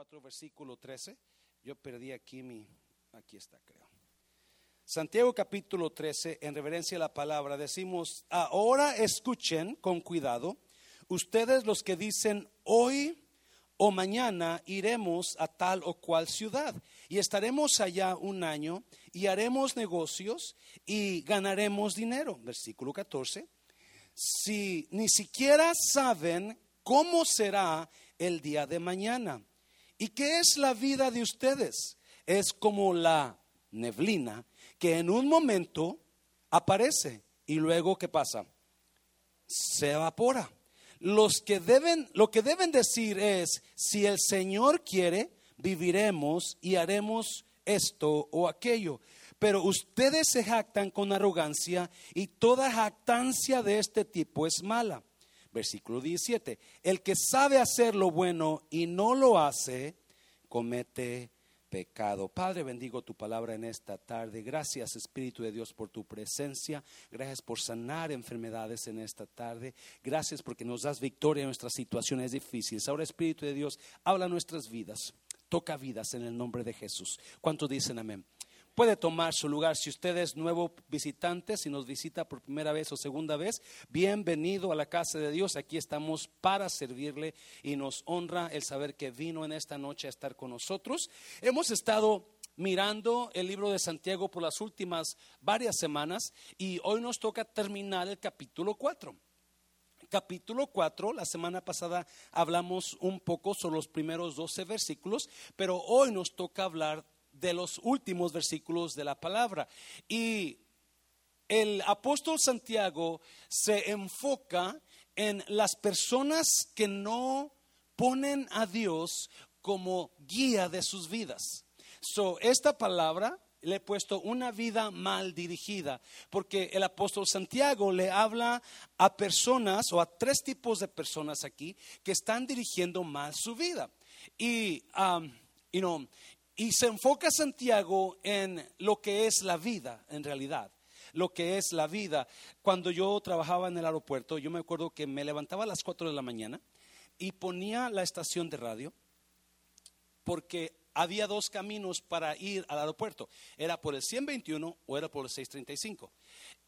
4, versículo 13. Yo perdí aquí mi, aquí está creo. Santiago capítulo 13, en reverencia a la palabra, decimos, ahora escuchen con cuidado, ustedes los que dicen, hoy o mañana iremos a tal o cual ciudad y estaremos allá un año y haremos negocios y ganaremos dinero. Versículo 14. Si ni siquiera saben cómo será el día de mañana. ¿Y qué es la vida de ustedes? Es como la neblina que en un momento aparece y luego ¿qué pasa? Se evapora los que deben, lo que deben decir es, si el Señor quiere, viviremos y haremos esto o aquello. Pero ustedes se jactan con arrogancia y toda jactancia de este tipo es mala. Versículo 17. El que sabe hacer lo bueno y no lo hace, comete pecado. Padre, bendigo tu palabra en esta tarde. Gracias, Espíritu de Dios, por tu presencia. Gracias por sanar enfermedades en esta tarde. Gracias porque nos das victoria en nuestras situaciones difíciles. Ahora, Espíritu de Dios, habla nuestras vidas. Toca vidas en el nombre de Jesús. ¿Cuántos dicen amén? Puede tomar su lugar. Si usted es nuevo visitante, si nos visita por primera vez o segunda vez, bienvenido a la casa de Dios. Aquí estamos para servirle y nos honra el saber que vino en esta noche a estar con nosotros. Hemos estado mirando el libro de Santiago por las últimas varias semanas y hoy nos toca terminar el capítulo 4 capítulo 4. La semana pasada hablamos un poco sobre los primeros 12 versículos, pero hoy nos toca hablar de los últimos versículos de la palabra. Y el apóstol Santiago se enfoca en las personas que no ponen a Dios como guía de sus vidas. So, esta palabra le he puesto una vida mal dirigida, porque el apóstol Santiago le habla a personas o a tres tipos de personas aquí que están dirigiendo mal su vida. Y, um, y se enfoca Santiago en lo que es la vida, en realidad lo que es la vida. Cuando yo trabajaba en el aeropuerto, yo me acuerdo que me levantaba a las 4 de la mañana y ponía la estación de radio porque había dos caminos para ir al aeropuerto. Era por el 121 o era por el 635.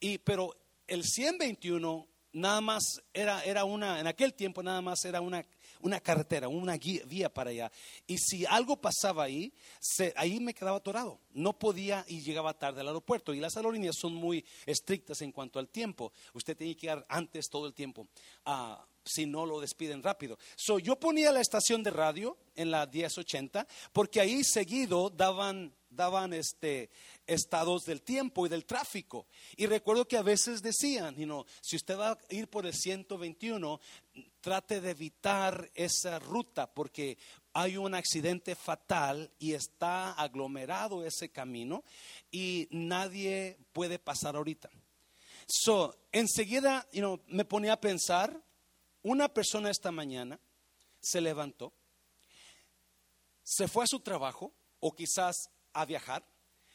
Y, pero el 121 nada más era, era una, en aquel tiempo nada más era una una carretera, una vía para allá. Y si algo pasaba ahí, ahí me quedaba atorado. No podía y llegaba tarde al aeropuerto. Y las aerolíneas son muy estrictas en cuanto al tiempo. Usted tiene que ir antes todo el tiempo. Ah, si no lo despiden rápido. So, yo ponía la estación de radio en la 1080 porque ahí seguido daban daban este estados del tiempo y del tráfico. Y recuerdo que a veces decían, si usted va a ir por el 121, trate de evitar esa ruta porque hay un accidente fatal y está aglomerado ese camino y nadie puede pasar ahorita. So, enseguida me ponía a pensar, una persona esta mañana se levantó, se fue a su trabajo o quizás a viajar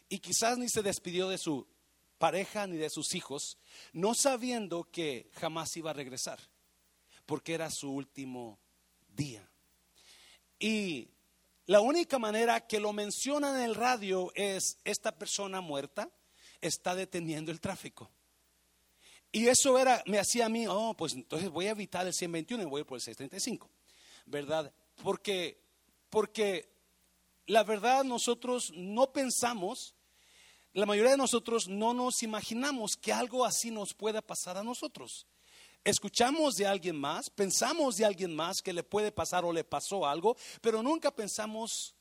y quizás ni se despidió de su pareja ni de sus hijos, no sabiendo que jamás iba a regresar, porque era su último día. Y la única manera que lo mencionan en el radio es esta persona muerta está deteniendo el tráfico. Y eso era, me hacía a mí, oh, pues entonces voy a evitar el 121 y voy por el 635, ¿verdad? Porque, porque la verdad nosotros no pensamos, la mayoría de nosotros no nos imaginamos que algo así nos pueda pasar a nosotros. Escuchamos de alguien más, pensamos de alguien más que le puede pasar o le pasó algo, pero nunca pensamos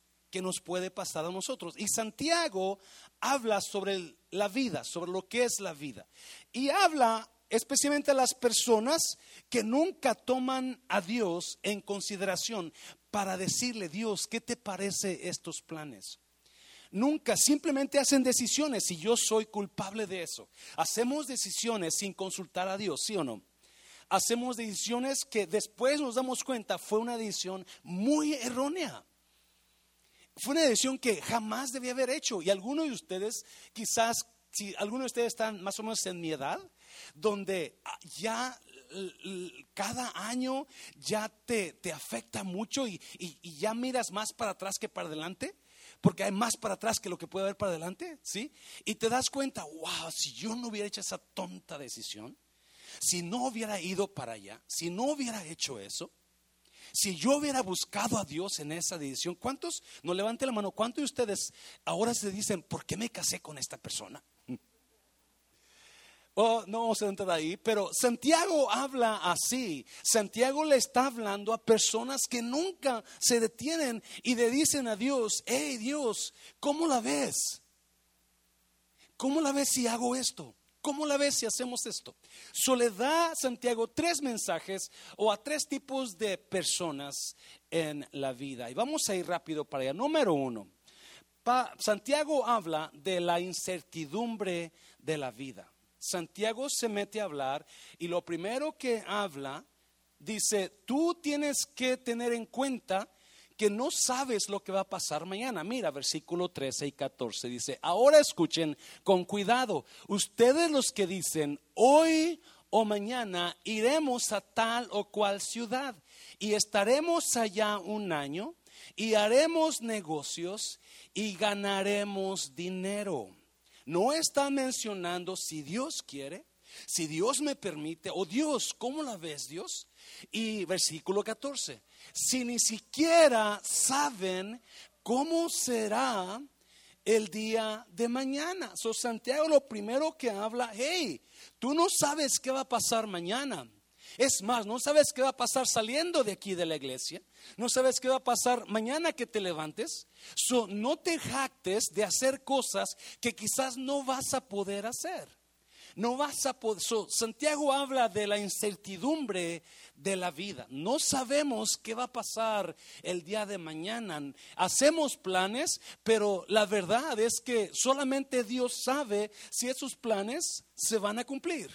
nos puede pasar a nosotros. Y Santiago habla sobre la vida, sobre lo que es la vida. Y habla especialmente a las personas que nunca toman a Dios en consideración para decirle, Dios, ¿qué te parece estos planes? Nunca, simplemente hacen decisiones y yo soy culpable de eso. Hacemos decisiones sin consultar a Dios, ¿sí o no? Hacemos decisiones que después nos damos cuenta fue una decisión muy errónea. Fue una decisión que jamás debía haber hecho. Y algunos de ustedes, quizás, si algunos de ustedes están más o menos en mi edad, donde ya cada año ya te, te afecta mucho y, y, ya miras más para atrás que para adelante? Porque hay más para atrás que lo que puede haber para adelante, ¿sí? Y te das cuenta, wow, si yo no hubiera hecho esa tonta decisión, si no hubiera ido para allá, si no hubiera hecho eso, si yo hubiera buscado a Dios en esa decisión, ¿cuántos, no levante la mano, cuántos de ustedes ahora se dicen, ¿por qué me casé con esta persona? Oh, no vamos a entrar ahí, pero Santiago habla así. Santiago le está hablando a personas que nunca se detienen y le dicen a Dios, hey Dios, ¿cómo la ves? ¿Cómo la ves si hago esto? ¿Cómo la ves si hacemos esto? Soledad Santiago tres mensajes o a tres tipos de personas en la vida. Y vamos a ir rápido para allá. Número uno, Santiago habla de la incertidumbre de la vida. Santiago se mete a hablar y lo primero que habla, dice, tú tienes que tener en cuenta que no sabes lo que va a pasar mañana. Mira, versículo 13 y 14 dice, ahora escuchen con cuidado, ustedes los que dicen, hoy o mañana iremos a tal o cual ciudad y estaremos allá un año y haremos negocios y ganaremos dinero no está mencionando si Dios quiere, si Dios me permite, o Dios, ¿cómo la ves Dios? Y versículo 14, si ni siquiera saben cómo será el día de mañana. So Santiago lo primero que habla, hey, tú no sabes qué va a pasar mañana. Es más, no sabes qué va a pasar saliendo de aquí de la iglesia. No sabes qué va a pasar mañana que te levantes. So, no te jactes de hacer cosas que quizás no vas a poder hacer. No vas a poder. Santiago habla de la incertidumbre de la vida. No sabemos qué va a pasar el día de mañana. Hacemos planes, pero la verdad es que solamente Dios sabe si esos planes se van a cumplir.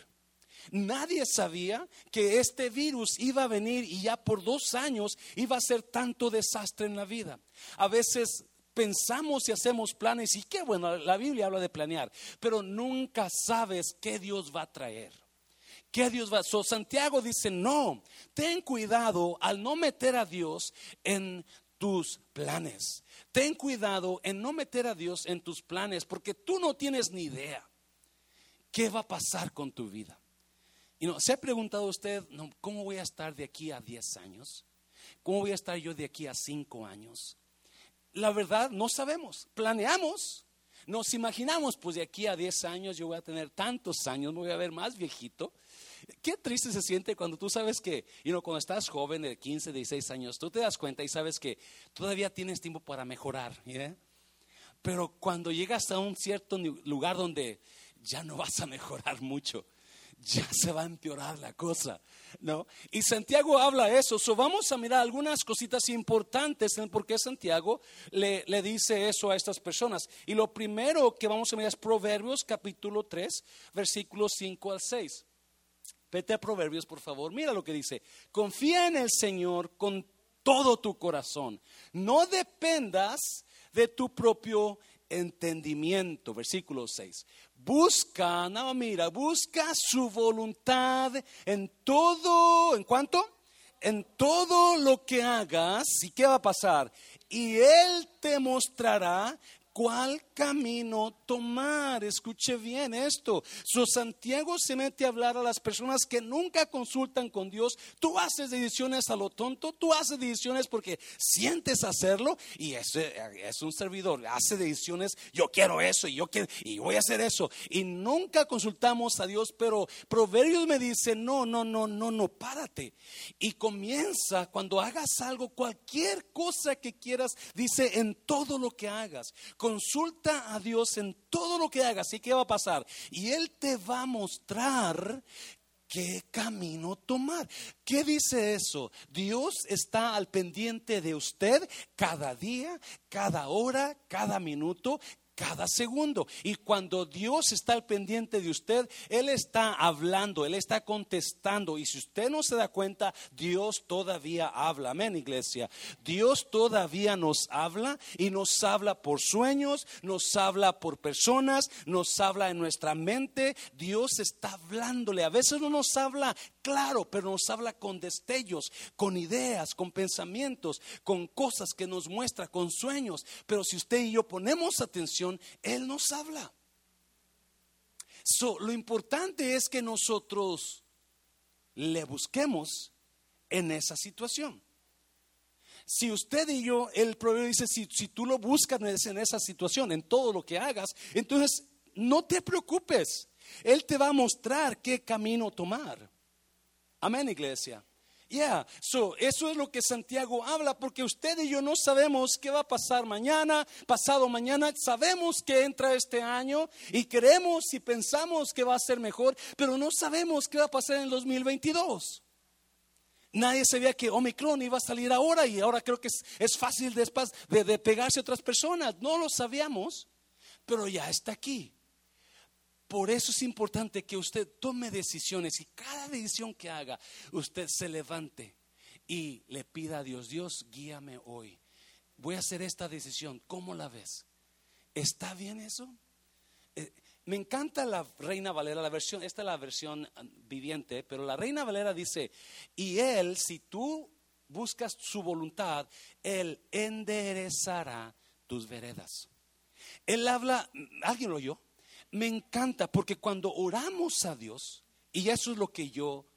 Nadie sabía que este virus iba a venir y ya por dos años iba a ser tanto desastre en la vida. A veces pensamos y hacemos planes y qué bueno, la Biblia habla de planear, pero nunca sabes qué Dios va a traer. ¿Qué Dios va? a So, Santiago dice, no, ten cuidado al no meter a Dios en tus planes. Ten cuidado en no meter a Dios en tus planes porque tú no tienes ni idea qué va a pasar con tu vida. Y no, ¿Se ha preguntado usted cómo voy a estar de aquí a 10 años? ¿Cómo voy a estar yo de aquí a 5 años? La verdad, no sabemos. Planeamos, nos imaginamos, pues de aquí a 10 años yo voy a tener tantos años, me voy a ver más viejito. Qué triste se siente cuando tú sabes que, you cuando estás joven de 15, 16 años, tú te das cuenta y sabes que todavía tienes tiempo para mejorar. Pero cuando llegas a un cierto lugar donde ya no vas a mejorar mucho, ya se va a empeorar la cosa, ¿no? Y Santiago habla eso, so vamos a mirar algunas cositas importantes en por qué Santiago le, le, dice eso a estas personas. Y lo primero que vamos a mirar es Proverbios capítulo 3, versículos 5 al 6. Vete a Proverbios, por favor, mira lo que dice. Confía en el Señor con todo tu corazón. No dependas de tu propio entendimiento. Versículo 6. Busca, no, mira, busca su voluntad en todo, ¿en cuánto? En todo lo que hagas, ¿y qué va a pasar? Y Él te mostrará cuál camino tomar. Escuche bien esto. So Santiago se mete a hablar a las personas que nunca consultan con Dios. Tú haces decisiones a lo tonto, tú haces decisiones porque sientes hacerlo y ese es un servidor, hace decisiones, yo quiero eso y yo quiero y voy a hacer eso y nunca consultamos a Dios, pero Proverbios me dice, "No, no, no, no, no, párate." Y comienza cuando hagas algo, cualquier cosa que quieras, dice en todo lo que hagas Consulta a Dios en todo lo que hagas y qué va a pasar. Y Él te va a mostrar qué camino tomar. ¿Qué dice eso? Dios está al pendiente de usted cada día, cada hora, cada minuto, cada segundo. Y cuando Dios está al pendiente de usted, Él está hablando, Él está contestando. Y si usted no se da cuenta, Dios todavía habla. Amén, iglesia. Dios todavía nos habla y nos habla por sueños, nos habla por personas, nos habla en nuestra mente. Dios está hablándole. A veces no nos habla claro, pero nos habla con destellos, con ideas, con pensamientos, con cosas que nos muestra, con sueños. Pero si usted y yo ponemos atención, Él nos habla. lo importante es que nosotros le busquemos en esa situación. Si usted y yo, el proverbio dice, si, si tú lo buscas en esa situación, en todo lo que hagas, entonces no te preocupes. Él te va a mostrar qué camino tomar. Amén, iglesia. Yeah, so, eso es lo que Santiago habla, porque usted y yo no sabemos qué va a pasar mañana, pasado mañana. Sabemos que entra este año y creemos y pensamos que va a ser mejor, pero no sabemos qué va a pasar en el 2022. Nadie sabía que Omicron iba a salir ahora y ahora creo que es, fácil después de, de pegarse a otras personas. No lo sabíamos, pero ya está aquí. Por eso es importante que usted tome decisiones y cada decisión que haga, usted se levante y le pida a Dios, Dios, guíame hoy. Voy a hacer esta decisión. ¿Cómo la ves? ¿Está bien eso? Eh, me encanta la Reina Valera, la versión, esta es la versión viviente, pero la Reina Valera dice, y Él, si tú buscas su voluntad, Él enderezará tus veredas. Él habla, ¿alguien lo oyó? Me encanta porque cuando oramos a Dios, y eso es lo que yo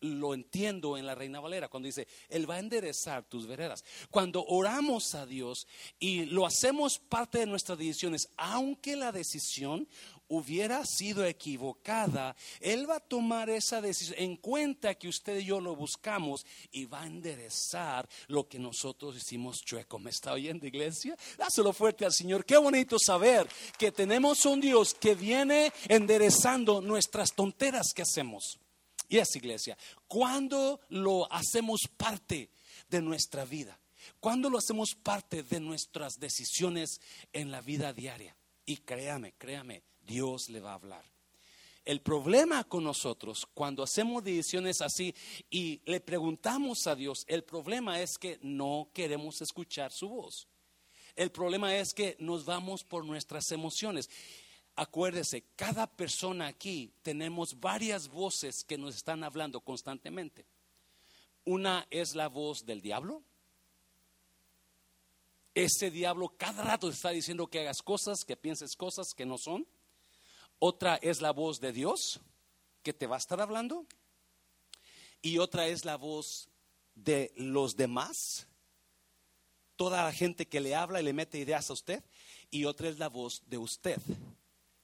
lo entiendo en la Reina Valera, cuando dice, Él va a enderezar tus veredas. Cuando oramos a Dios y lo hacemos parte de nuestras decisiones, aunque la decisión hubiera sido equivocada, Él va a tomar esa decisión en cuenta que usted y yo lo buscamos y va a enderezar lo que nosotros hicimos chueco. ¿Me está oyendo, iglesia? Dáselo fuerte al Señor. Qué bonito saber que tenemos un Dios que viene enderezando nuestras tonteras que hacemos. Y es iglesia, cuando lo hacemos parte de nuestra vida, cuando lo hacemos parte de nuestras decisiones en la vida diaria. Y créame, créame, Dios le va a hablar. El problema con nosotros cuando hacemos decisiones así y le preguntamos a Dios, el problema es que no queremos escuchar su voz. El problema es que nos vamos por nuestras emociones. Acuérdese, cada persona aquí tenemos varias voces que nos están hablando constantemente. Una es la voz del diablo. Ese diablo cada rato está diciendo que hagas cosas, que pienses cosas que no son. Otra es la voz de Dios que te va a estar hablando. Y otra es la voz de los demás. Toda la gente que le habla y le mete ideas a usted. Y otra es la voz de usted.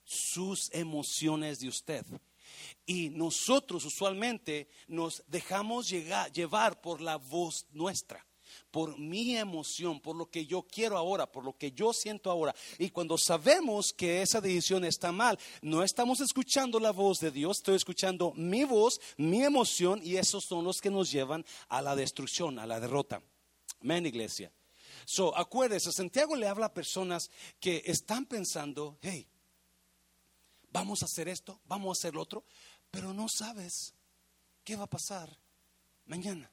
Sus emociones de usted. Y nosotros usualmente nos dejamos llevar por la voz nuestra por mi emoción, por lo que yo quiero ahora, por lo que yo siento ahora. Y cuando sabemos que esa decisión está mal, no estamos escuchando la voz de Dios, estoy escuchando mi voz, mi emoción, y esos son los que nos llevan a la destrucción, a la derrota. Amén, iglesia. So, acuérdese, Santiago le habla a personas que están pensando, hey, vamos a hacer esto, vamos a hacer lo otro, pero no sabes qué va a pasar mañana.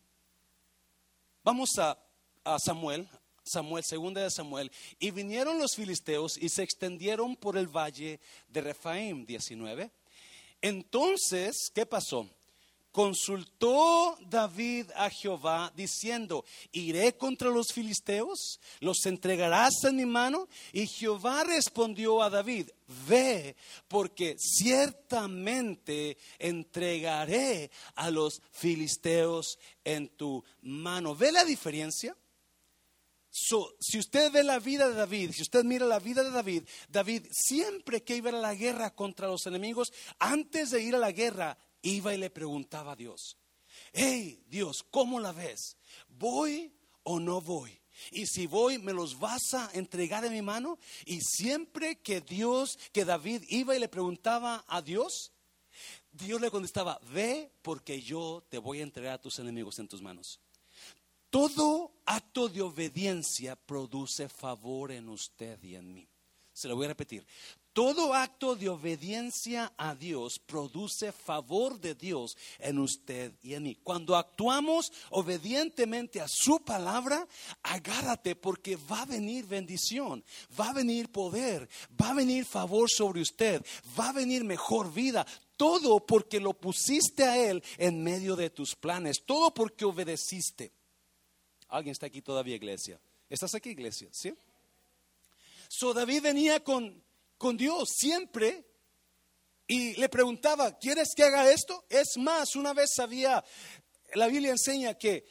Vamos a a Samuel, Samuel, segunda de Samuel, y vinieron los filisteos y se extendieron por el valle de Refaim, 19. Entonces, ¿qué pasó? Consultó David a Jehová diciendo, ¿iré contra los filisteos? ¿Los entregarás en mi mano? Y Jehová respondió a David, ve, porque ciertamente entregaré a los filisteos en tu mano. ¿Ve la diferencia? Si usted ve la vida de David, si usted mira la vida de David, David siempre que iba a la guerra contra los enemigos, antes de ir a la guerra, iba y le preguntaba a Dios, hey Dios, ¿cómo la ves? ¿Voy o no voy? Y si voy, ¿me los vas a entregar en mi mano? Y siempre que Dios, que David iba y le preguntaba a Dios, Dios le contestaba, ve porque yo te voy a entregar a tus enemigos en tus manos. Todo acto de obediencia produce favor en usted y en mí. Se lo voy a repetir. Todo acto de obediencia a Dios produce favor de Dios en usted y en mí. Cuando actuamos obedientemente a su palabra, agárrate porque va a venir bendición, va a venir poder, va a venir favor sobre usted, va a venir mejor vida. Todo porque lo pusiste a Él en medio de tus planes, todo porque obedeciste. ¿Alguien está aquí todavía, iglesia? ¿Estás aquí, iglesia? ¿Sí? So David venía con, con Dios siempre y le preguntaba, ¿quieres que haga esto? Es más, una vez había, la Biblia enseña que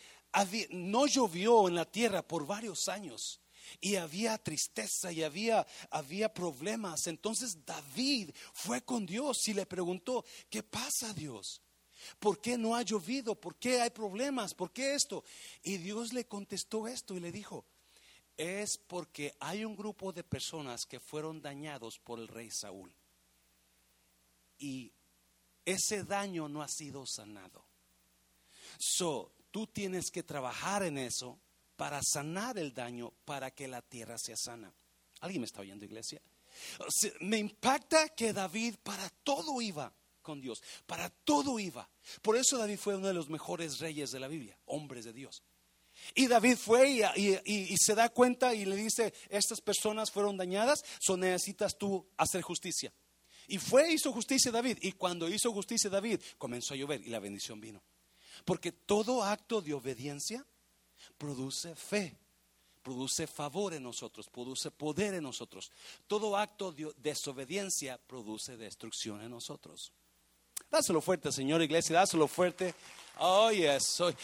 no llovió en la tierra por varios años y había tristeza y había, había problemas. Entonces David fue con Dios y le preguntó, ¿qué pasa Dios? ¿Por qué no ha llovido? ¿Por qué hay problemas? ¿Por qué esto? Y Dios le contestó esto y le dijo, es porque hay un grupo de personas que fueron dañados por el rey Saúl. Y ese daño no ha sido sanado. So, tú tienes que trabajar en eso para sanar el daño, para que la tierra sea sana. ¿Alguien me está oyendo, iglesia? me impacta que David para todo iba con Dios, para todo iba. Por eso David fue uno de los mejores reyes de la Biblia, hombres de Dios. Y David fue y, se da cuenta y le dice, estas personas fueron dañadas, so necesitas tú hacer justicia. Y fue, hizo justicia David. Y cuando hizo justicia David, comenzó a llover y la bendición vino. Porque todo acto de obediencia produce fe, produce favor en nosotros, produce poder en nosotros. Todo acto de desobediencia produce destrucción en nosotros. Dáselo fuerte, Señor Iglesia, dáselo fuerte. Oh, yes.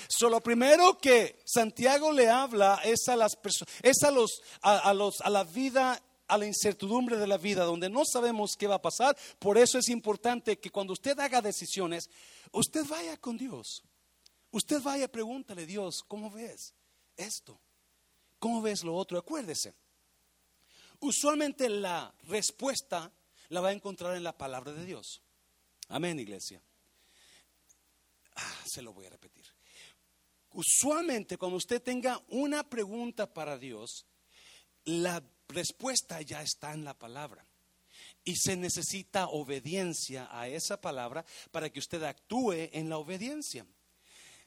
So, lo primero que Santiago le habla es a las personas, es a los, a, los, a la vida a la incertidumbre de la vida, donde no sabemos qué va a pasar. Por eso es importante que cuando usted haga decisiones, usted vaya con Dios. Usted vaya, pregúntale a Dios, ¿cómo ves esto? ¿Cómo ves lo otro? Acuérdese. Usualmente la respuesta la va a encontrar en la palabra de Dios. Amén, iglesia. Ah, se lo voy a repetir. Usualmente cuando usted tenga una pregunta para Dios, la respuesta ya está en la palabra. Y se necesita obediencia a esa palabra para que usted actúe en la obediencia.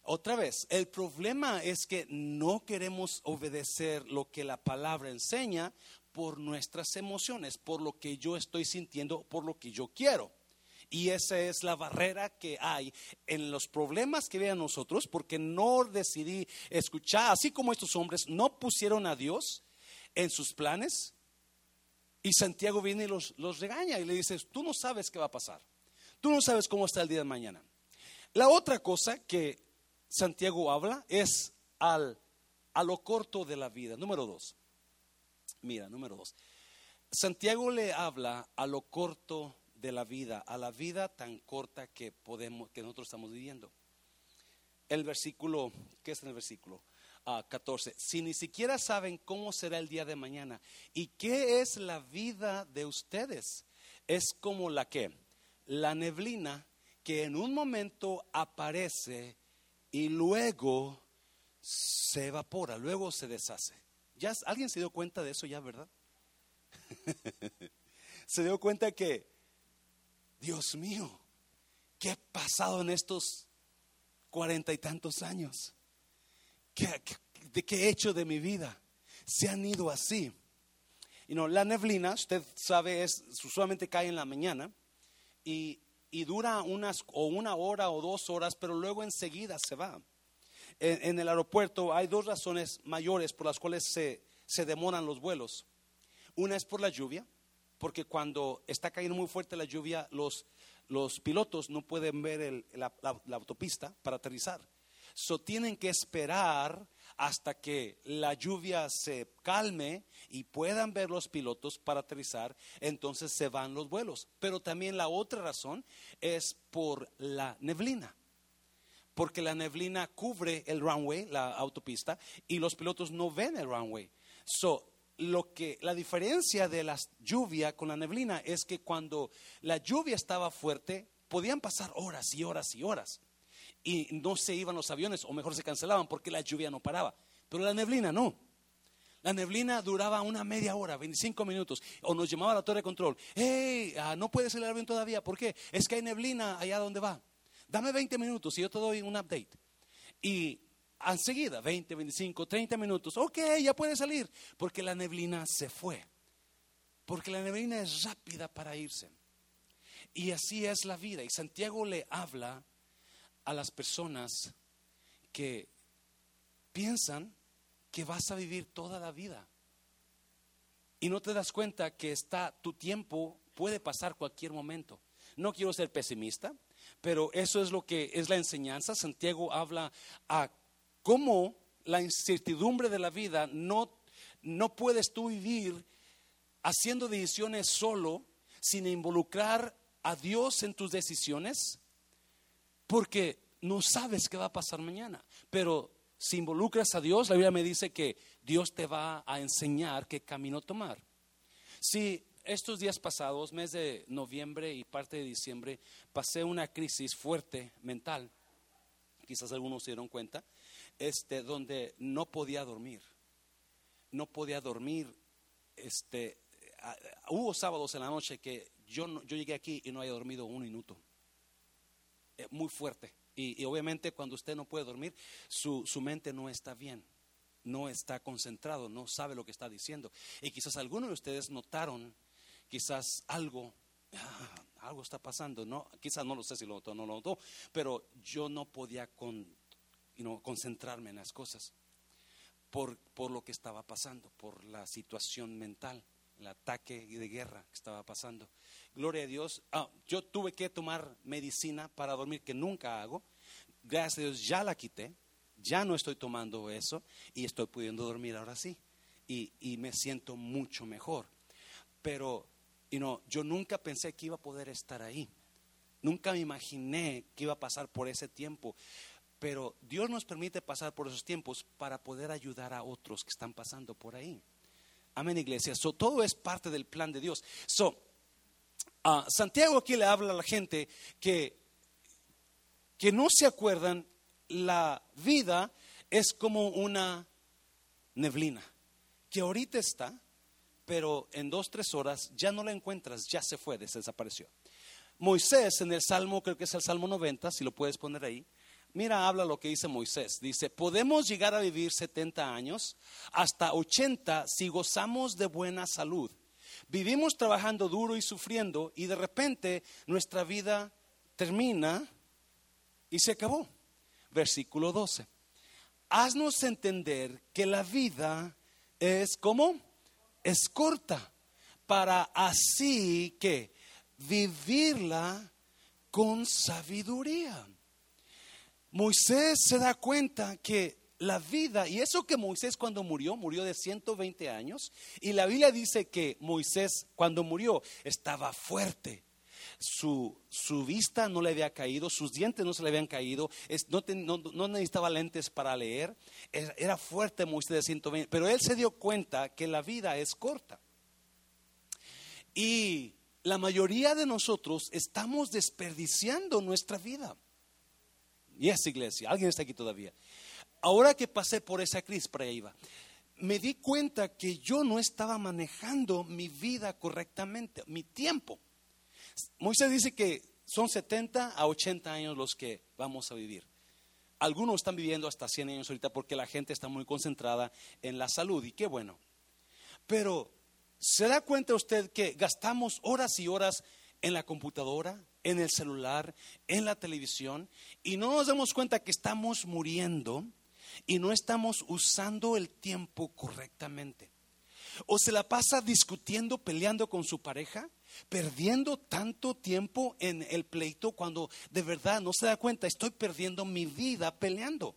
Otra vez, el problema es que no queremos obedecer lo que la palabra enseña por nuestras emociones, por lo que yo estoy sintiendo, por lo que yo quiero. Y esa es la barrera que hay en los problemas que vean nosotros, porque no decidí escuchar, así como estos hombres no pusieron a Dios en sus planes. Y Santiago viene y los, los regaña y le dice, tú no sabes qué va a pasar. Tú no sabes cómo está el día de mañana. La otra cosa que Santiago habla es al, a lo corto de la vida. Número dos. Mira, número dos. Santiago le habla a lo corto de la vida, a la vida tan corta que podemos, que nosotros estamos viviendo. El versículo, ¿qué es el versículo? 14. Ah, si ni siquiera saben cómo será el día de mañana y qué es la vida de ustedes, es como la que, la neblina que en un momento aparece y luego se evapora, luego se deshace. ¿Ya alguien se dio cuenta de eso ya, verdad? se dio cuenta que Dios mío, ¿qué ha pasado en estos cuarenta y tantos años? ¿Qué, de qué he hecho de mi vida? Se han ido así. Y no, la neblina, usted sabe, es usualmente cae en la mañana y, dura unas o una hora o dos horas, pero luego enseguida se va. En, el aeropuerto hay dos razones mayores por las cuales se, se demoran los vuelos. Una es por la lluvia, porque cuando está cayendo muy fuerte la lluvia, los, los pilotos no pueden ver la, autopista para aterrizar. So tienen que esperar hasta que la lluvia se calme y puedan ver los pilotos para aterrizar, entonces se van los vuelos. Pero también la otra razón es por la neblina. Porque la neblina cubre el runway, la autopista, y los pilotos no ven el runway. So, lo que la diferencia de la lluvia con la neblina es que cuando la lluvia estaba fuerte podían pasar horas y horas y horas y no se iban los aviones o mejor se cancelaban porque la lluvia no paraba, pero la neblina no. La neblina duraba una media hora, 25 minutos. O nos llamaba la torre de control. Hey, ah, no puedes el avión todavía. ¿Por qué? Es que hay neblina allá donde va. Dame 20 minutos y yo te doy un update. Y enseguida, 20, 25, 30 minutos. Ok, ya puede salir. Porque la neblina se fue. Porque la neblina es rápida para irse. Y así es la vida. Y Santiago le habla a las personas que piensan que vas a vivir toda la vida. Y no te das cuenta que está tu tiempo puede pasar cualquier momento. No quiero ser pesimista, pero eso es lo que es la enseñanza. Santiago habla a cómo la incertidumbre de la vida no no puedes tú vivir haciendo decisiones solo sin involucrar a Dios en tus decisiones, porque no sabes qué va a pasar mañana, pero si involucras a Dios, la Biblia me dice que Dios te va a enseñar qué camino tomar. Si estos días pasados, mes de noviembre y parte de diciembre, pasé una crisis fuerte mental, quizás algunos se dieron cuenta, este, donde no podía dormir, no podía dormir, este, hubo sábados en la noche que yo, yo llegué aquí y no había dormido un minuto, eh, muy fuerte. Y, obviamente cuando usted no puede dormir, su, mente no está bien, no está concentrado, no sabe lo que está diciendo. Y quizás algunos de ustedes notaron quizás algo, ah, algo está pasando, ¿no? Quizás no lo sé si lo notó no lo notó, pero yo no podía con, concentrarme en las cosas por, por lo que estaba pasando, por la situación mental el ataque de guerra que estaba pasando. Gloria a Dios. Ah, yo tuve que tomar medicina para dormir, que nunca hago. Gracias a Dios ya la quité, ya no estoy tomando eso y estoy pudiendo dormir ahora sí. Y, y me siento mucho mejor. Pero you yo nunca pensé que iba a poder estar ahí. Nunca me imaginé que iba a pasar por ese tiempo. Pero Dios nos permite pasar por esos tiempos para poder ayudar a otros que están pasando por ahí. Amén, iglesia. So, todo es parte del plan de Dios. So, uh, Santiago aquí le habla a la gente que, que no se acuerdan, la vida es como una neblina, que ahorita está, pero en dos, tres horas ya no la encuentras, ya se fue, desapareció. Moisés en el Salmo, creo que es el Salmo 90, si lo puedes poner ahí, Mira, habla lo que dice Moisés. Dice, podemos llegar a vivir 70 años, hasta 80 si gozamos de buena salud. Vivimos trabajando duro y sufriendo y de repente nuestra vida termina y se acabó. Versículo 12. Haznos entender que la vida es como es corta para así que vivirla con sabiduría. Moisés se da cuenta que la vida, y eso que Moisés cuando murió, murió de 120 años, y la Biblia dice que Moisés cuando murió estaba fuerte. Su, su vista no le había caído, sus dientes no se le habían caído, no, no, necesitaba lentes para leer, era, fuerte Moisés de 120, pero él se dio cuenta que la vida es corta. Y la mayoría de nosotros estamos desperdiciando nuestra vida. Y esa iglesia, alguien está aquí todavía. Ahora que pasé por esa crisis, para iba, me di cuenta que yo no estaba manejando mi vida correctamente, mi tiempo. Moisés dice que son 70 a 80 años los que vamos a vivir. Algunos están viviendo hasta 100 años ahorita porque la gente está muy concentrada en la salud y qué bueno. Pero ¿se da cuenta usted que gastamos horas y horas en la computadora, en el celular, en la televisión, y no nos damos cuenta que estamos muriendo y no estamos usando el tiempo correctamente. O se la pasa discutiendo, peleando con su pareja, perdiendo tanto tiempo en el pleito cuando de verdad no se da cuenta, estoy perdiendo mi vida peleando.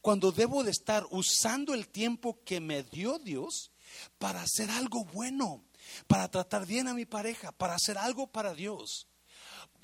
Cuando debo de estar usando el tiempo que me dio Dios para hacer algo bueno para tratar bien a mi pareja, para hacer algo para Dios.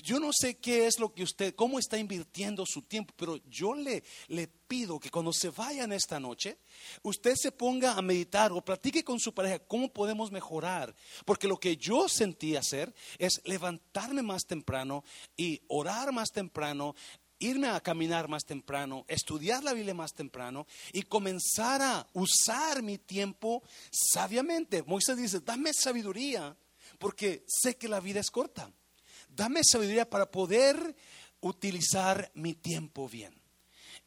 Yo no sé qué es lo que usted, cómo está invirtiendo su tiempo, pero yo le, le pido que cuando se vayan esta noche, usted se ponga a meditar o platique con su pareja cómo podemos mejorar. Porque lo que yo sentí hacer es levantarme más temprano y orar más temprano, irme a caminar más temprano, estudiar la Biblia más temprano y comenzar a usar mi tiempo sabiamente. Moisés dice, dame sabiduría, porque sé que la vida es corta. Dame sabiduría para poder utilizar mi tiempo bien.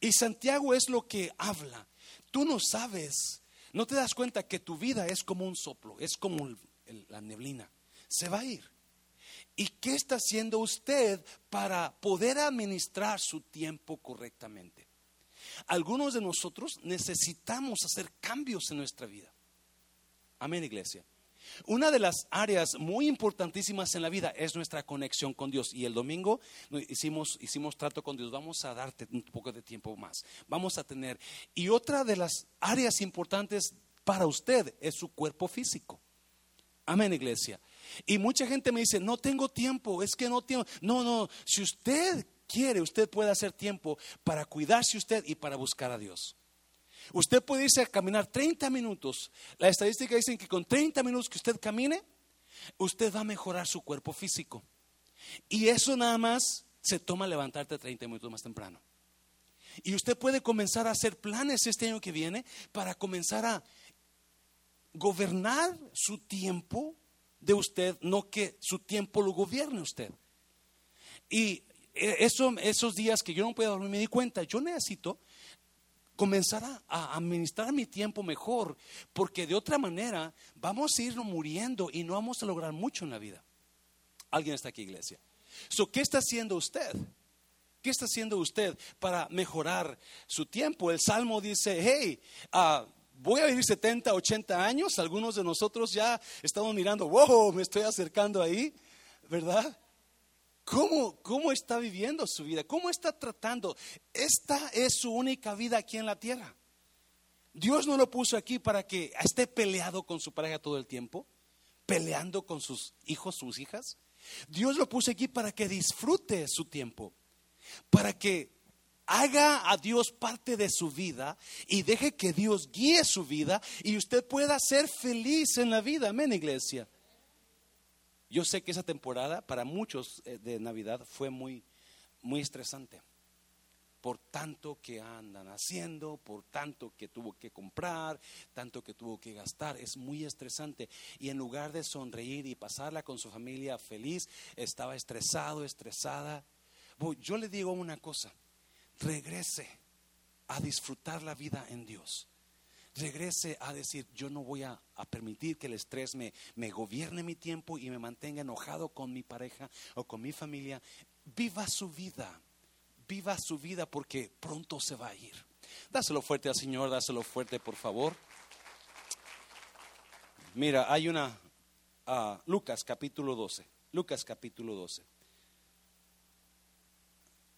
Y Santiago es lo que habla. Tú no sabes, no te das cuenta que tu vida es como un soplo, es como la neblina. Se va a ir. ¿Y qué está haciendo usted para poder administrar su tiempo correctamente? Algunos de nosotros necesitamos hacer cambios en nuestra vida. Amén, iglesia. Una de las áreas muy importantísimas en la vida es nuestra conexión con Dios. Y el domingo hicimos, hicimos trato con Dios. Vamos a darte un poco de tiempo más. Vamos a tener. Y otra de las áreas importantes para usted es su cuerpo físico. Amén, iglesia. Y mucha gente me dice, no tengo tiempo, es que no tengo. No, no, si usted quiere, usted puede hacer tiempo para cuidarse usted y para buscar a Dios. Usted puede irse a caminar 30 minutos. La estadística dice que con 30 minutos que usted camine, usted va a mejorar su cuerpo físico. Y eso nada más se toma levantarte 30 minutos más temprano. Y usted puede comenzar a hacer planes este año que viene para comenzar a gobernar su tiempo de usted, no que su tiempo lo gobierne usted. Y eh, eso, esos días que yo no puedo dormir, me di cuenta, yo necesito comenzar a, administrar mi tiempo mejor, porque de otra manera vamos a ir muriendo y no vamos a lograr mucho en la vida. ¿Alguien está aquí, iglesia? So, ¿Qué está haciendo usted? ¿Qué está haciendo usted para mejorar su tiempo? El Salmo dice, hey, uh, voy a vivir 70, 80 años. Algunos de nosotros ya estamos mirando, wow, me estoy acercando ahí, ¿verdad? ¿Cómo, ¿Cómo está viviendo su vida? ¿Cómo está tratando? Esta es su única vida aquí en la tierra. Dios no lo puso aquí para que esté peleado con su pareja todo el tiempo, peleando con sus hijos, sus hijas. Dios lo puso aquí para que disfrute su tiempo, para que haga a Dios parte de su vida y deje que Dios guíe su vida y usted pueda ser feliz en la vida. Amén, iglesia. Yo sé que esa temporada para muchos eh, de Navidad fue muy, muy estresante. Por tanto que andan haciendo, por tanto que tuvo que comprar, tanto que tuvo que gastar, es muy estresante. Y en lugar de sonreír y pasarla con su familia feliz, estaba estresado, estresada. Yo le digo una cosa, regrese a disfrutar la vida en Dios. Regrese a decir, yo no voy a, permitir que el estrés me, me gobierne mi tiempo y me mantenga enojado con mi pareja o con mi familia. Viva su vida, viva su vida porque pronto se va a ir. Dáselo fuerte al Señor, dáselo fuerte por favor. Mira, hay una, uh, Lucas capítulo 12, Lucas capítulo 12.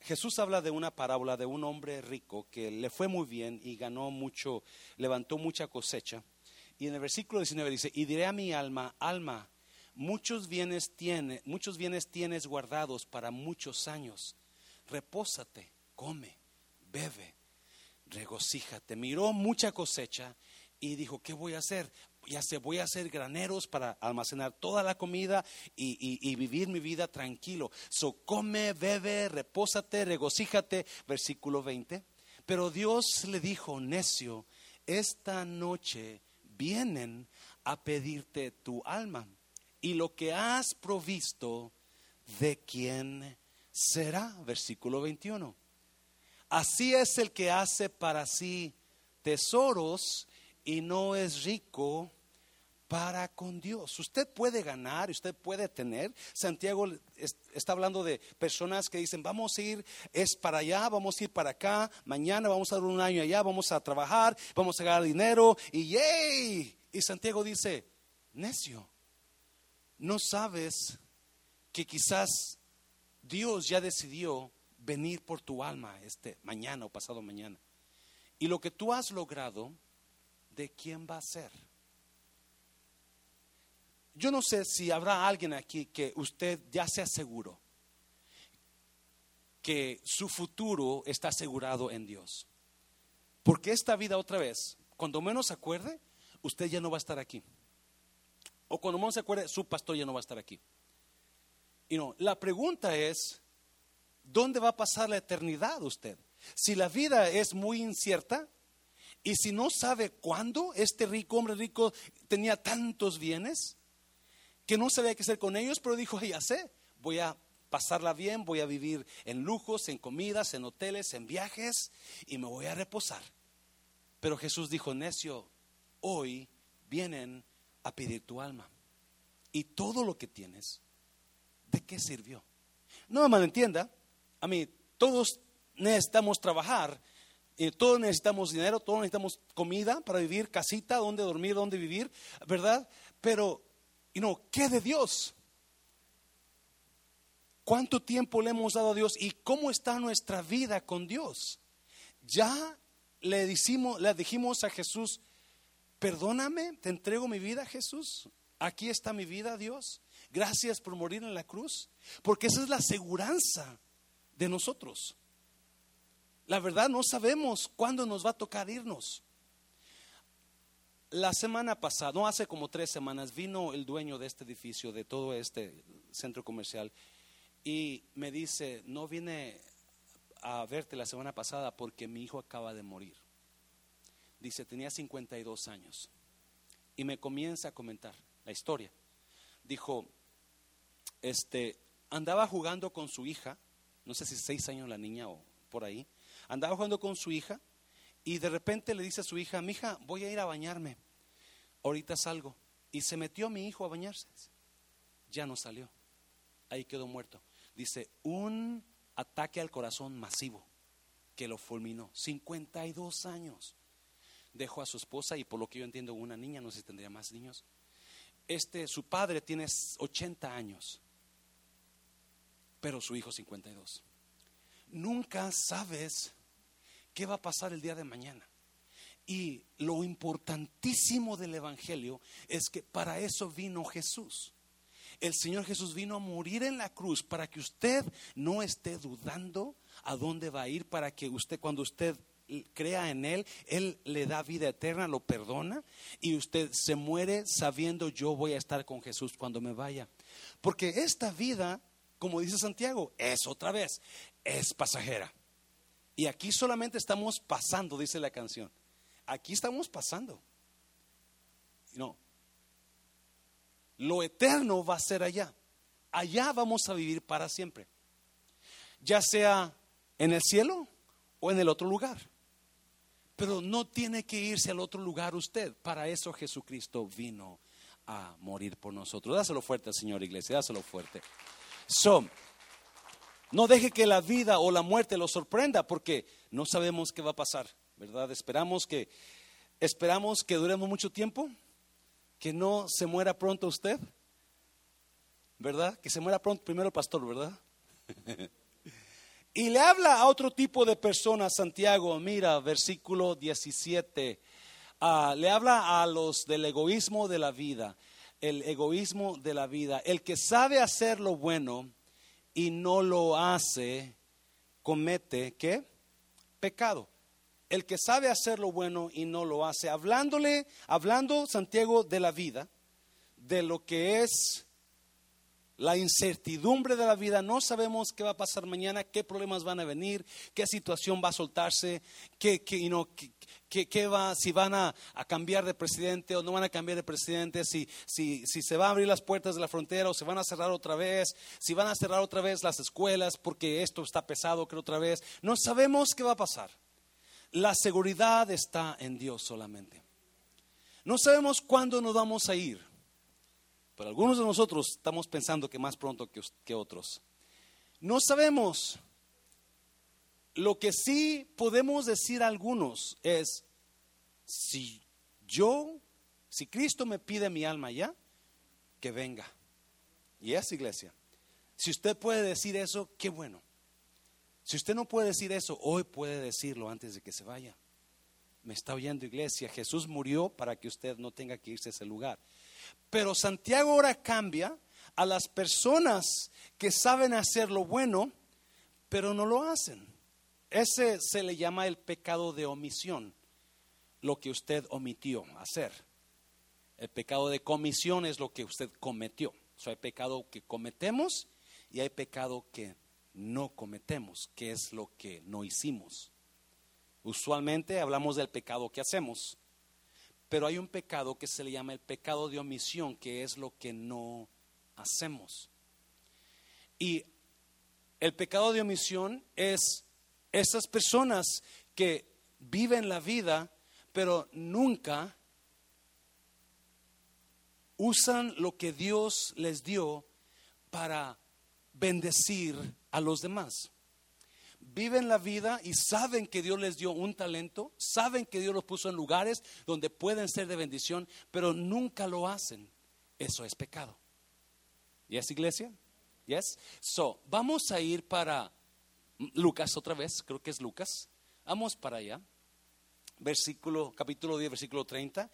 Jesús habla de una parábola de un hombre rico que le fue muy bien y ganó mucho, levantó mucha cosecha. Y en el versículo 19 dice, y diré a mi alma, alma, muchos bienes, tiene, muchos bienes tienes guardados para muchos años. Repósate, come, bebe, regocíjate. Miró mucha cosecha y dijo, ¿qué voy a hacer? Ya sé, voy a hacer graneros para almacenar toda la comida y, vivir mi vida tranquilo. So, come, bebe, repósate, regocíjate, versículo 20. Pero Dios le dijo, necio, esta noche vienen a pedirte tu alma y lo que has provisto, ¿de quién será? Versículo 21. Así es el que hace para sí tesoros y no es rico para con Dios. Usted puede ganar, usted puede tener. Santiago está hablando de personas que dicen, vamos a ir, es para allá, vamos a ir para acá, mañana vamos a dar un año allá, vamos a trabajar, vamos a ganar dinero y ¡yay! Y Santiago dice, necio, no sabes que quizás Dios ya decidió venir por tu alma este mañana o pasado mañana. Y lo que tú has logrado de quién va a ser. Yo no sé si habrá alguien aquí que usted ya se aseguró que su futuro está asegurado en Dios. Porque esta vida otra vez, cuando menos se acuerde, usted ya no va a estar aquí. O cuando menos se acuerde, su pastor ya no va a estar aquí. Y no, la pregunta es, ¿dónde va a pasar la eternidad usted? Si la vida es muy incierta y si no sabe cuándo este rico, hombre rico, tenía tantos bienes que no sabía qué hacer con ellos, pero dijo, ya sé, voy a pasarla bien, voy a vivir en lujos, en comidas, en hoteles, en viajes y me voy a reposar. Pero Jesús dijo, necio, hoy vienen a pedir tu alma. Y todo lo que tienes, ¿de qué sirvió? No me malentienda, a mí todos necesitamos trabajar, eh, todos necesitamos dinero, todos necesitamos comida para vivir, casita, donde dormir, donde vivir, ¿verdad? Pero, y no, ¿qué de Dios? ¿Cuánto tiempo le hemos dado a Dios y cómo está nuestra vida con Dios? Ya le, decimos, le dijimos a Jesús, perdóname, te entrego mi vida, Jesús. Aquí está mi vida, Dios. Gracias por morir en la cruz. Porque esa es la seguridad de nosotros. La verdad no sabemos cuándo nos va a tocar irnos. La semana pasada, no hace como tres semanas, vino el dueño de este edificio, de todo este centro comercial, y me dice, no vine a verte la semana pasada porque mi hijo acaba de morir. Dice, tenía 52 años. Y me comienza a comentar la historia. Dijo, este, andaba jugando con su hija, no sé si seis años la niña o por ahí, andaba jugando con su hija y de repente le dice a su hija, mi hija, voy a ir a bañarme, ahorita salgo. Y se metió mi hijo a bañarse. Ya no salió, ahí quedó muerto. Dice, un ataque al corazón masivo que lo fulminó. 52 años. Dejó a su esposa y por lo que yo entiendo una niña, no sé si tendría más niños. Este, su padre tiene 80 años, pero su hijo 52. Nunca sabes qué va a pasar el día de mañana. Y lo importantísimo del Evangelio es que para eso vino Jesús el Señor Jesús vino a morir en la cruz para que usted no esté dudando a dónde va a ir, para que usted cuando usted crea en Él, Él le da vida eterna, lo perdona y usted se muere sabiendo yo voy a estar con Jesús cuando me vaya. Porque esta vida, como dice Santiago, es otra vez, es pasajera. Y aquí solamente estamos pasando, dice la canción. Aquí estamos pasando. No, lo eterno va a ser allá. Allá vamos a vivir para siempre. Ya sea en el cielo o en el otro lugar. Pero no tiene que irse al otro lugar usted. Para eso Jesucristo vino a morir por nosotros. Dáselo fuerte, Señor Iglesia, dáselo fuerte. So, no deje que la vida o la muerte lo sorprenda porque no sabemos qué va a pasar, ¿verdad? Esperamos que esperamos que duremos mucho tiempo que no se muera pronto usted, ¿verdad? Que se muera pronto primero pastor, ¿verdad? y le habla a otro tipo de personas, Santiago, mira, versículo 17, ah, le habla a los del egoísmo de la vida, el egoísmo de la vida, el que sabe hacer lo bueno y no lo hace, comete, ¿qué? Pecado el que sabe hacer lo bueno y no lo hace, hablándole, hablando Santiago de la vida, de lo que es la incertidumbre de la vida, no sabemos qué va a pasar mañana, qué problemas van a venir, qué situación va a soltarse, qué, va, si van a, cambiar de presidente o no van a cambiar de presidente, si, si, si se van a abrir las puertas de la frontera o se van a cerrar otra vez, si van a cerrar otra vez las escuelas porque esto está pesado que otra vez. No sabemos qué va a pasar. La seguridad está en Dios solamente. No sabemos cuándo nos vamos a ir, algunos de nosotros estamos pensando que más pronto que, otros. No sabemos. Lo que sí podemos decir a algunos es, si yo, si Cristo me pide mi alma ya, que venga. Y es iglesia. Si usted puede decir eso, qué bueno. Si usted no puede decir eso, hoy puede decirlo antes de que se vaya. Me está oyendo iglesia, Jesús murió para que usted no tenga que irse a ese lugar. Pero Santiago ahora cambia a las personas que saben hacer lo bueno, pero no lo hacen. Ese se le llama el pecado de omisión, lo que usted omitió hacer. El pecado de comisión es lo que usted cometió. O hay pecado que cometemos y hay pecado que no cometemos, que es lo que no hicimos. Usualmente hablamos del pecado que hacemos, pero hay un pecado que se le llama el pecado de omisión, que es lo que no hacemos. Y el pecado de omisión es esas personas que viven la vida, pero nunca usan lo que Dios les dio para bendecir a los demás. Viven la vida y saben que Dios les dio un talento, saben que Dios los puso en lugares donde pueden ser de bendición, pero nunca lo hacen. Eso es pecado. ¿Yes, iglesia? Yes. So, vamos a ir para Lucas otra vez, creo que es Lucas. Vamos para allá. Versículo, capítulo 10, versículo 30,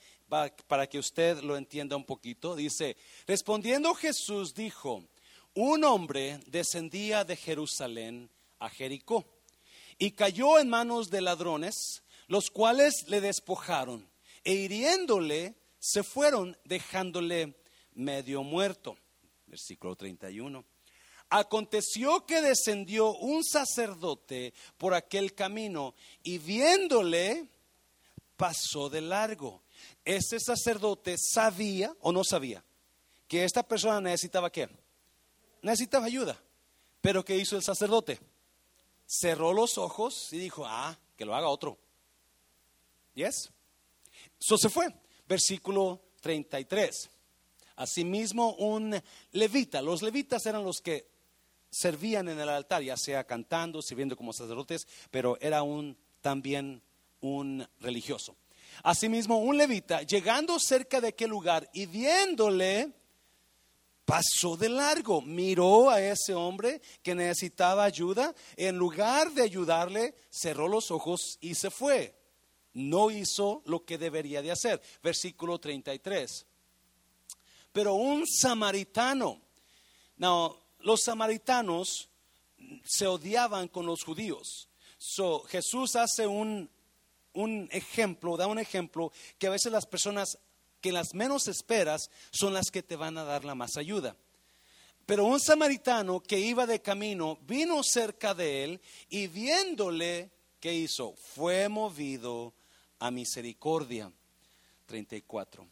para que usted lo entienda un poquito. Dice, respondiendo Jesús dijo, un hombre descendía de Jerusalén a Jericó y cayó en manos de ladrones, los cuales le despojaron e hiriéndole se fueron dejándole medio muerto. Versículo 31. Aconteció que descendió un sacerdote por aquel camino y viéndole pasó de largo. Ese sacerdote sabía o no sabía que esta persona necesitaba qué? Necesitaba ayuda. Pero ¿qué hizo el sacerdote? Cerró los ojos y dijo, ah, que lo haga otro. ¿Yes? Eso se fue. Versículo 33. Asimismo, un levita. Los levitas eran los que servían en el altar, ya sea cantando, sirviendo como sacerdotes, pero era un también un religioso. Asimismo, un levita, llegando cerca de aquel lugar y viéndole, pasó de largo, miró a ese hombre que necesitaba ayuda, en lugar de ayudarle, cerró los ojos y se fue. No hizo lo que debería de hacer. Versículo 33. Pero un samaritano, no, los samaritanos se odiaban con los judíos. So, Jesús hace un, un ejemplo, da un ejemplo que a veces las personas que las menos esperas son las que te van a dar la más ayuda. Pero un samaritano que iba de camino vino cerca de él y viéndole, ¿qué hizo? Fue movido a misericordia. 34.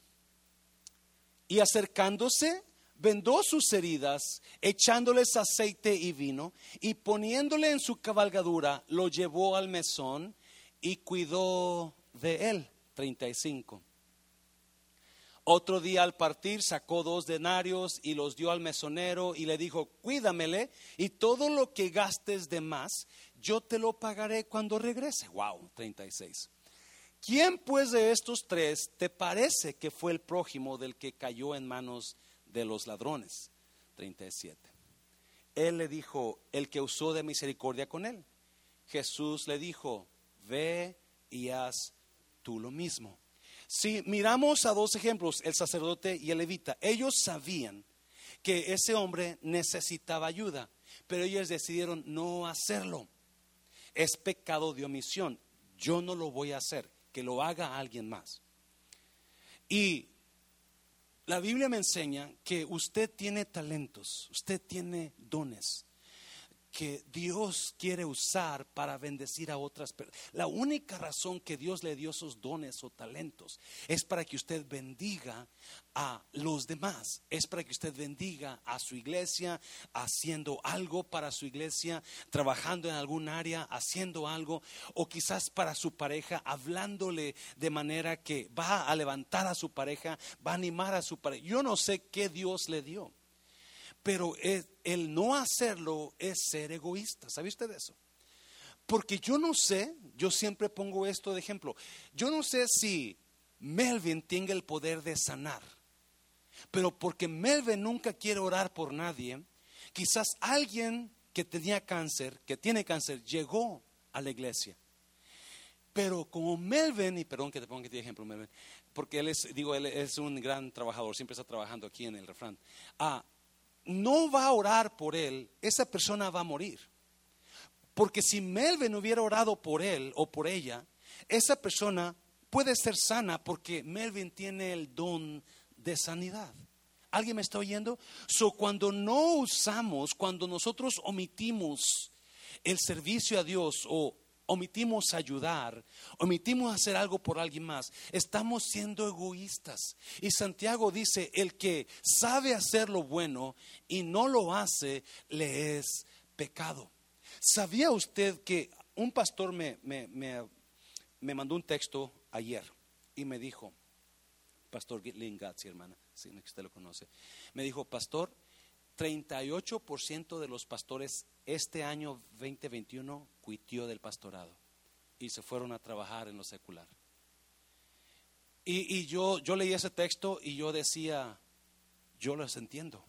Y acercándose, vendó sus heridas, echándoles aceite y vino, y poniéndole en su cabalgadura, lo llevó al mesón y cuidó de él. 35. Otro día al partir sacó dos denarios y los dio al mesonero y le dijo, cuídamele y todo lo que gastes de más, yo te lo pagaré cuando regrese. Wow, 36. ¿Quién pues de estos tres te parece que fue el prójimo del que cayó en manos de los ladrones? 37. Él le dijo, el que usó de misericordia con él. Jesús le dijo, ve y haz tú lo mismo. Si miramos a dos ejemplos, el sacerdote y el levita, ellos sabían que ese hombre necesitaba ayuda, pero ellos decidieron no hacerlo. Es pecado de omisión. Yo no lo voy a hacer, que lo haga alguien más. Y la Biblia me enseña que usted tiene talentos, usted tiene dones que Dios quiere usar para bendecir a otras personas. La única razón que Dios le dio esos dones o talentos es para que usted bendiga a los demás, es para que usted bendiga a su iglesia, haciendo algo para su iglesia, trabajando en algún área, haciendo algo, o quizás para su pareja, hablándole de manera que va a levantar a su pareja, va a animar a su pareja. Yo no sé qué Dios le dio. Pero el no hacerlo es ser egoísta. ¿Sabe usted eso? Porque yo no sé, yo siempre pongo esto de ejemplo, yo no sé si Melvin tenga el poder de sanar, pero porque Melvin nunca quiere orar por nadie, quizás alguien que tenía cáncer, que tiene cáncer, llegó a la iglesia. Pero como Melvin, y perdón que te ponga este ejemplo, Melvin, porque él es, digo, él es un gran trabajador, siempre está trabajando aquí en el refrán. Ah, no va a orar por él, esa persona va a morir. Porque si Melvin hubiera orado por él o por ella, esa persona puede ser sana porque Melvin tiene el don de sanidad. ¿Alguien me está oyendo? So, cuando no usamos, cuando nosotros omitimos el servicio a Dios o omitimos ayudar, omitimos hacer algo por alguien más, estamos siendo egoístas. Y Santiago dice, el que sabe hacer lo bueno y no lo hace, le es pecado. ¿Sabía usted que un pastor me, me, me, mandó un texto ayer y me dijo, Pastor Lynn Gatsi, hermana, si usted lo conoce, me dijo, Pastor, 38% de los pastores este año 2021 cuitió del pastorado y se fueron a trabajar en lo secular. Y, yo, yo leí ese texto y yo decía, yo los entiendo.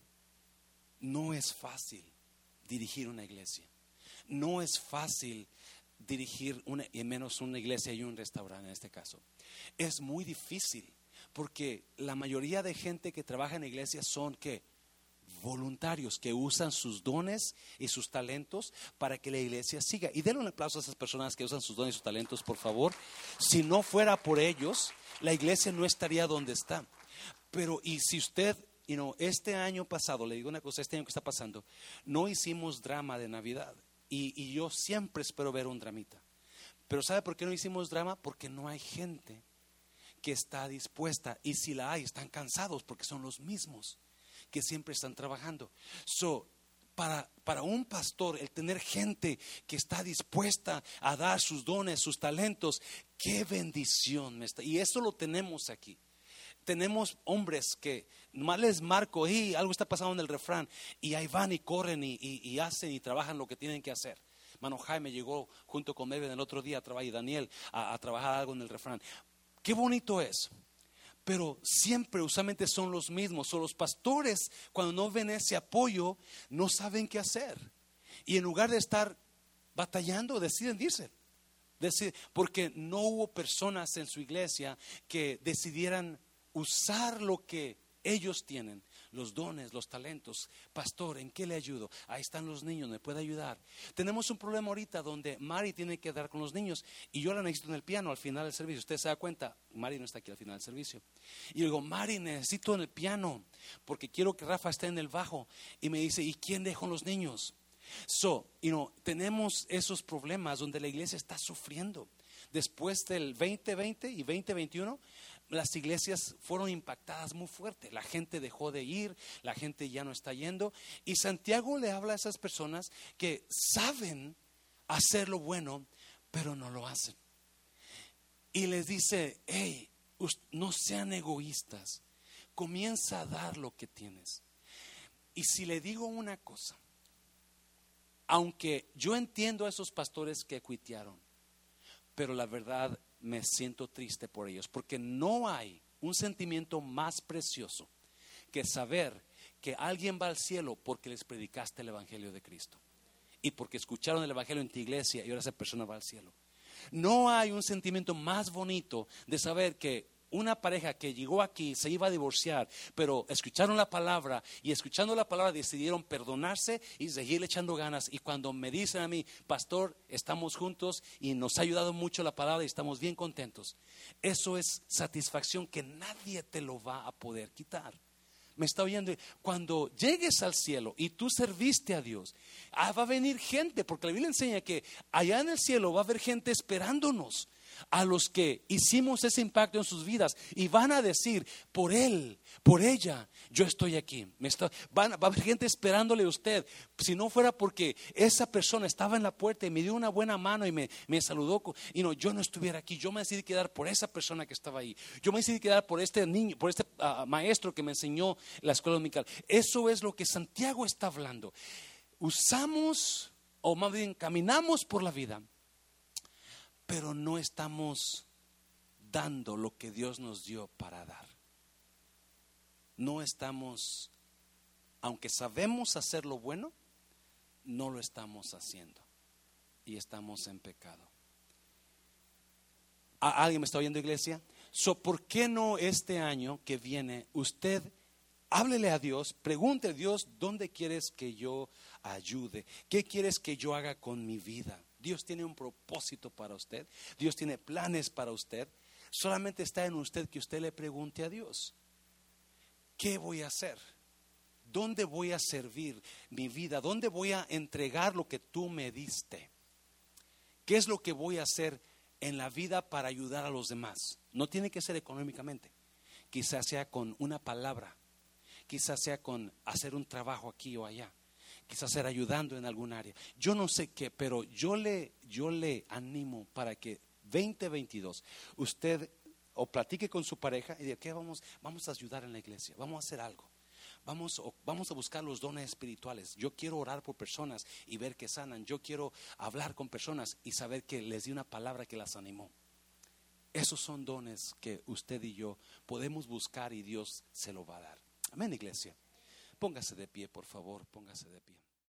No es fácil dirigir una iglesia. No es fácil dirigir una, y menos una iglesia y un restaurante en este caso. Es muy difícil porque la mayoría de gente que trabaja en iglesias son que voluntarios que usan sus dones y sus talentos para que la iglesia siga. Y denle un aplauso a esas personas que usan sus dones y sus talentos, por favor. Si no fuera por ellos, la iglesia no estaría donde está. Pero, y si usted, you know, este año pasado, le digo una cosa, este año que está pasando, no hicimos drama de Navidad. Y, y yo siempre espero ver un dramita. Pero ¿sabe por qué no hicimos drama? Porque no hay gente que está dispuesta. Y si la hay, están cansados porque son los mismos que siempre están trabajando. So, para, para, un pastor, el tener gente que está dispuesta a dar sus dones, sus talentos, qué bendición. Y eso lo tenemos aquí. Tenemos hombres que nomás les marco, y algo está pasando en el refrán, y ahí van y corren y, hacen y trabajan lo que tienen que hacer. Mano Jaime llegó junto con Eben el otro día a trabajar y Daniel a trabajar algo en el refrán. Qué bonito es pero siempre usualmente son los mismos. O los pastores, cuando no ven ese apoyo, no saben qué hacer. Y en lugar de estar batallando, deciden irse. porque no hubo personas en su iglesia que decidieran usar lo que ellos tienen los dones, los talentos. Pastor, ¿en qué le ayudo? Ahí están los niños, ¿me puede ayudar? Tenemos un problema ahorita donde Mari tiene que dar con los niños y yo la necesito en el piano al final del servicio. Usted se da cuenta, Mari no está aquí al final del servicio. Y digo, Mari, necesito en el piano porque quiero que Rafa esté en el bajo. Y me dice, ¿y quién dejó los niños? So, you know, tenemos esos problemas donde la iglesia está sufriendo. Después del 2020 y 2021, las iglesias fueron impactadas muy fuerte. La gente dejó de ir, la gente ya no está yendo. Y Santiago le habla a esas personas que saben hacer lo bueno, pero no lo hacen. Y les dice, hey, no sean egoístas, comienza a dar lo que tienes. Y si le digo una cosa, aunque yo entiendo a esos pastores que cuitearon, pero la verdad me siento triste por ellos, porque no hay un sentimiento más precioso que saber que alguien va al cielo porque les predicaste el Evangelio de Cristo y porque escucharon el Evangelio en tu iglesia y ahora esa persona va al cielo. No hay un sentimiento más bonito de saber que una pareja que llegó aquí se iba a divorciar, pero escucharon la palabra y escuchando la palabra decidieron perdonarse y seguir echando ganas. Y cuando me dicen a mí, pastor, estamos juntos y nos ha ayudado mucho la palabra y estamos bien contentos, eso es satisfacción que nadie te lo va a poder quitar. Me está oyendo. Cuando llegues al cielo y tú serviste a Dios, ah, va a venir gente, porque la Biblia enseña que allá en el cielo va a haber gente esperándonos a los que hicimos ese impacto en sus vidas y van a decir, por él, por ella, yo estoy aquí. Me van, va a haber gente esperándole a usted. Si no fuera porque esa persona estaba en la puerta y me dio una buena mano y me, saludó, y no, yo no estuviera aquí. Yo me decidí quedar por esa persona que estaba ahí. Yo me decidí quedar por este niño, por este ah, maestro que me enseñó la escuela dominical. Eso es lo que Santiago está hablando. Usamos, o más bien caminamos por la vida pero no estamos dando lo que Dios nos dio para dar. No estamos, aunque sabemos hacer lo bueno, no lo estamos haciendo y estamos en pecado. ¿Alguien me está oyendo, iglesia? So, ¿Por qué no este año que viene usted háblele a Dios, pregunte a Dios dónde quieres que yo ayude, qué quieres que yo haga con mi vida? Dios tiene un propósito para usted. Dios tiene planes para usted. Solamente está en usted que usted le pregunte a Dios. ¿qué voy a hacer? ¿Dónde voy a servir mi vida? ¿Dónde voy a entregar lo que tú me diste? ¿Qué es lo que voy a hacer en la vida para ayudar a los demás? No tiene que ser económicamente. Quizás sea con una palabra. Quizás sea con hacer un trabajo aquí o allá. Quizás sea ayudando en algún área. Yo no sé qué, pero yo le, yo le animo para que 2022 usted o platique con su pareja y diga, ¿qué vamos? Vamos a ayudar en la iglesia, vamos a hacer algo. Vamos, vamos a buscar los dones espirituales. Yo quiero orar por personas y ver que sanan. Yo quiero hablar con personas y saber que les di una palabra que las animó. Esos son dones que usted y yo podemos buscar y Dios se lo va a dar. Amén, iglesia. Póngase de pie, por favor, póngase de pie.